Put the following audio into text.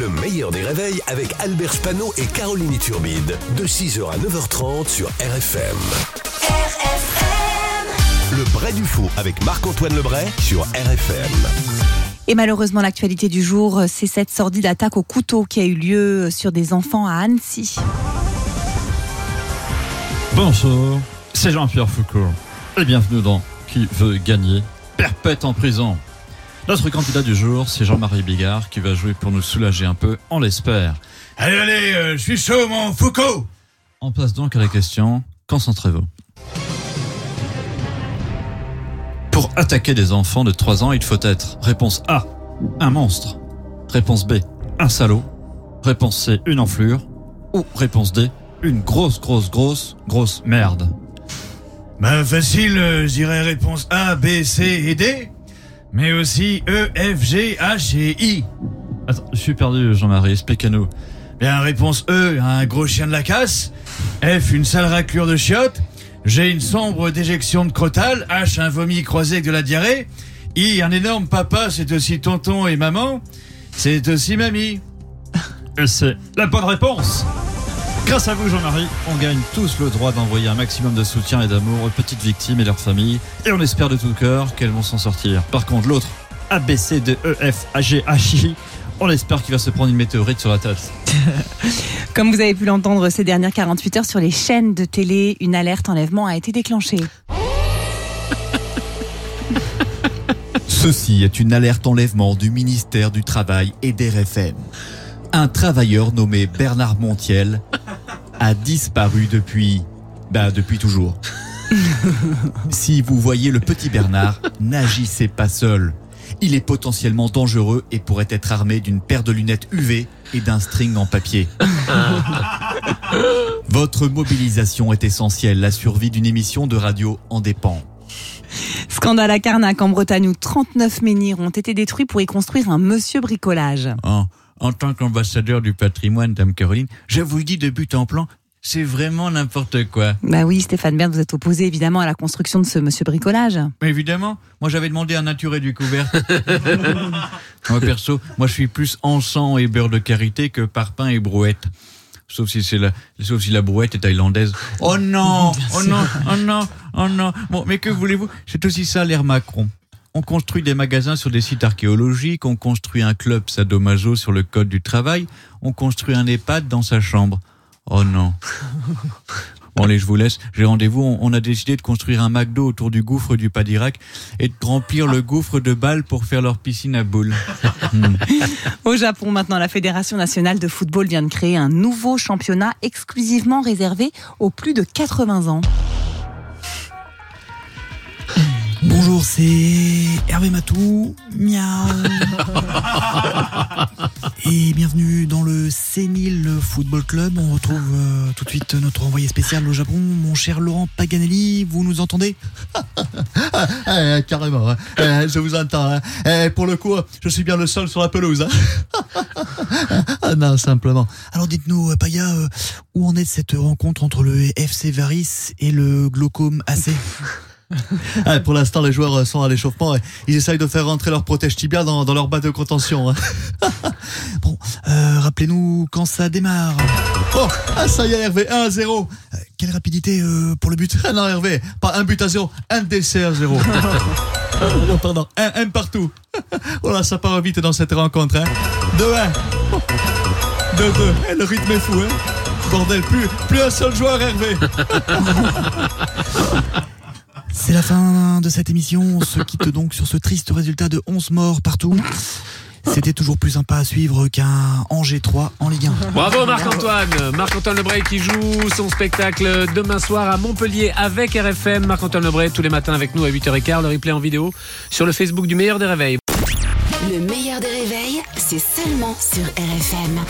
Le meilleur des réveils avec Albert Spano et Caroline Turbide. De 6h à 9h30 sur RFM. RFM Le Bray du Faux avec Marc-Antoine Lebray sur RFM. Et malheureusement, l'actualité du jour, c'est cette sordide attaque au couteau qui a eu lieu sur des enfants à Annecy. Bonjour, c'est Jean-Pierre Foucault. Et bienvenue dans Qui veut gagner? Perpète en prison. Notre candidat du jour, c'est Jean-Marie Bigard qui va jouer pour nous soulager un peu, on l'espère. Allez, allez, euh, je suis chaud, mon Foucault On passe donc à la question, concentrez-vous. Pour attaquer des enfants de 3 ans, il faut être réponse A, un monstre. Réponse B, un salaud. Réponse C, une enflure. Ou réponse D, une grosse, grosse, grosse, grosse merde. Bah facile, euh, je dirais réponse A, B, C et D, mais aussi E, F, G, H et I. Attends, je suis perdu, Jean-Marie, expliquez-nous. Bien, réponse E, un gros chien de la casse, F, une sale raclure de chiottes, G, une sombre déjection de crotale, H, un vomi croisé avec de la diarrhée, I, un énorme papa, c'est aussi tonton et maman, c'est aussi mamie. C'est la bonne réponse Grâce à vous, Jean-Marie, on gagne tous le droit d'envoyer un maximum de soutien et d'amour aux petites victimes et leurs familles, et on espère de tout cœur qu'elles vont s'en sortir. Par contre, l'autre, ABC de E, F, AG, HI, on espère qu'il va se prendre une météorite sur la tête. Comme vous avez pu l'entendre ces dernières 48 heures sur les chaînes de télé, une alerte enlèvement a été déclenchée. Ceci est une alerte enlèvement du ministère du Travail et des RFM. Un travailleur nommé Bernard Montiel a disparu depuis... Bah, depuis toujours. si vous voyez le petit Bernard, n'agissez pas seul. Il est potentiellement dangereux et pourrait être armé d'une paire de lunettes UV et d'un string en papier. Votre mobilisation est essentielle. La survie d'une émission de radio en dépend. Scandale à Carnac en Bretagne où 39 menhirs ont été détruits pour y construire un monsieur bricolage. En, en tant qu'ambassadeur du patrimoine, Dame Caroline, je vous le dis de but en plan, c'est vraiment n'importe quoi. Bah oui, Stéphane Bern, vous êtes opposé évidemment à la construction de ce monsieur bricolage. Mais évidemment, moi j'avais demandé un naturé du couvert. moi perso, moi je suis plus encens et beurre de karité que parpaing et brouette. Sauf si c'est la, sauf si la brouette est thaïlandaise. Oh non, oh non, oh non, oh non. Bon, mais que voulez-vous? C'est aussi ça l'ère Macron. On construit des magasins sur des sites archéologiques, on construit un club sadomaso sur le code du travail, on construit un EHPAD dans sa chambre. Oh non. Bon allez, je vous laisse. J'ai rendez-vous. On, on a décidé de construire un McDo autour du gouffre du Padirac et de remplir le gouffre de balles pour faire leur piscine à boules. Hmm. Au Japon, maintenant, la Fédération nationale de football vient de créer un nouveau championnat exclusivement réservé aux plus de 80 ans. Bonjour, c'est Hervé Matou. Miaou. Et bienvenue dans le Sénil Football Club. On retrouve euh, tout de suite notre envoyé spécial au Japon, mon cher Laurent Paganelli. Vous nous entendez? Eh, carrément, hein. Eh, je vous entends. hein. Eh, pour le coup, je suis bien le seul sur la pelouse. hein. ah non, simplement. Alors dites-nous, euh, Paya, euh, où en est cette rencontre entre le FC Varis et le Glaucome AC Ah, pour l'instant, les joueurs euh, sont à l'échauffement. et Ils essayent de faire rentrer leur protège tibia dans, leur bas de contention. hein. Bon, euh, rappelez-nous quand ça démarre. Oh, ah, ça y est, Hervé, 1 à 0. Euh, quelle rapidité pour le but Ah non, Hervé, pas un but à 0, un décès à 0. non, pardon, un, un partout. Oh là, ça part vite dans cette rencontre. Hein. 2-1. 2-2. Eh, le rythme est fou. Hein. Bordel, plus, plus un seul joueur, Hervé. C'est la fin de cette émission. On se quitte donc sur ce triste résultat de 11 morts partout. C'était toujours plus sympa à suivre qu'un Angers 3 en Ligue 1. Bravo Marc-Antoine Marc-Antoine Lebray qui joue son spectacle demain soir à Montpellier avec RFM. Marc-Antoine Lebray tous les matins avec nous à 8h15, le replay en vidéo sur le Facebook du meilleur des réveils. Le meilleur des réveils, c'est seulement sur RFM.